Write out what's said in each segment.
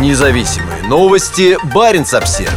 Независимые новости. Барин обсерва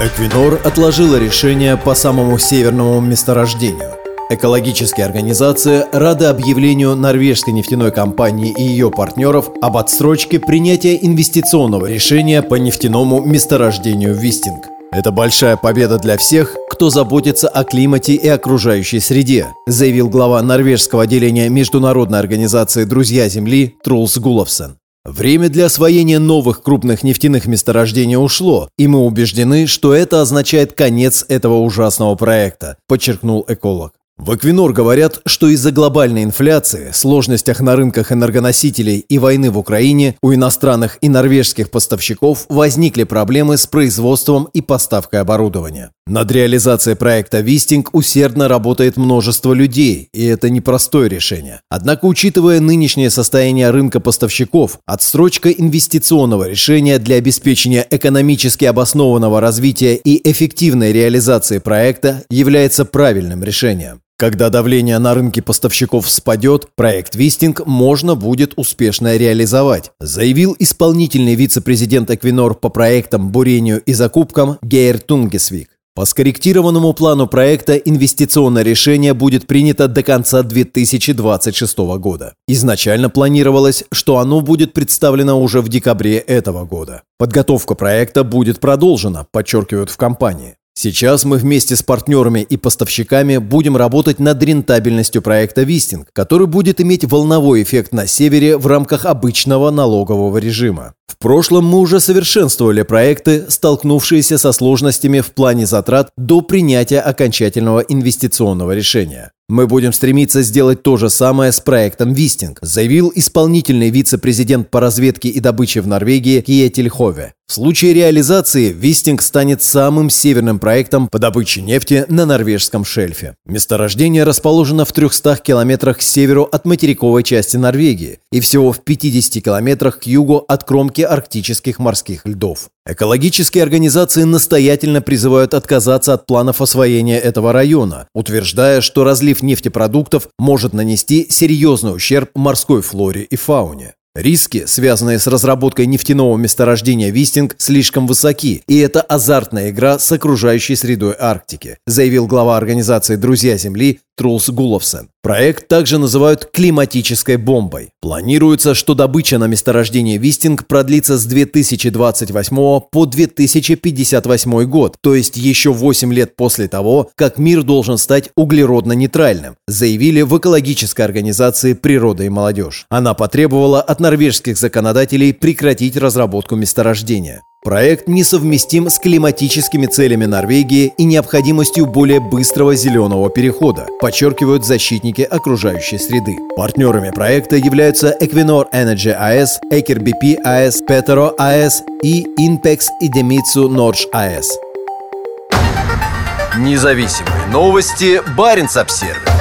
Эквинор отложила решение по самому северному месторождению. Экологические организации рады объявлению норвежской нефтяной компании и ее партнеров об отсрочке принятия инвестиционного решения по нефтяному месторождению Вистинг. Это большая победа для всех, кто заботится о климате и окружающей среде, заявил глава норвежского отделения Международной организации «Друзья Земли» Трулс Гуловсен. Время для освоения новых крупных нефтяных месторождений ушло, и мы убеждены, что это означает конец этого ужасного проекта, подчеркнул эколог. В Эквинор говорят, что из-за глобальной инфляции, сложностях на рынках энергоносителей и войны в Украине у иностранных и норвежских поставщиков возникли проблемы с производством и поставкой оборудования. Над реализацией проекта «Вистинг» усердно работает множество людей, и это непростое решение. Однако, учитывая нынешнее состояние рынка поставщиков, отсрочка инвестиционного решения для обеспечения экономически обоснованного развития и эффективной реализации проекта является правильным решением. Когда давление на рынке поставщиков спадет, проект «Вистинг» можно будет успешно реализовать, заявил исполнительный вице-президент Эквинор по проектам, бурению и закупкам Гейр Тунгесвик. По скорректированному плану проекта инвестиционное решение будет принято до конца 2026 года. Изначально планировалось, что оно будет представлено уже в декабре этого года. Подготовка проекта будет продолжена, подчеркивают в компании. Сейчас мы вместе с партнерами и поставщиками будем работать над рентабельностью проекта «Вистинг», который будет иметь волновой эффект на севере в рамках обычного налогового режима. В прошлом мы уже совершенствовали проекты, столкнувшиеся со сложностями в плане затрат до принятия окончательного инвестиционного решения. Мы будем стремиться сделать то же самое с проектом «Вистинг», заявил исполнительный вице-президент по разведке и добыче в Норвегии Киетель Хове. В случае реализации «Вистинг» станет самым северным проектом по добыче нефти на норвежском шельфе. Месторождение расположено в 300 километрах к северу от материковой части Норвегии и всего в 50 километрах к югу от кромки арктических морских льдов. Экологические организации настоятельно призывают отказаться от планов освоения этого района, утверждая, что разлив нефтепродуктов может нанести серьезный ущерб морской флоре и фауне. Риски, связанные с разработкой нефтяного месторождения Вистинг, слишком высоки, и это азартная игра с окружающей средой Арктики, заявил глава организации «Друзья Земли» Трулс Гуловсен. Проект также называют климатической бомбой. Планируется, что добыча на месторождении Вистинг продлится с 2028 по 2058 год, то есть еще 8 лет после того, как мир должен стать углеродно-нейтральным, заявили в экологической организации «Природа и молодежь». Она потребовала от норвежских законодателей прекратить разработку месторождения. Проект несовместим с климатическими целями Норвегии и необходимостью более быстрого зеленого перехода, подчеркивают защитники окружающей среды. Партнерами проекта являются Equinor Energy AS, Aker BP AS, Petro AS и Inpex и Demitsu Norge AS. Независимые новости. Барин обсервис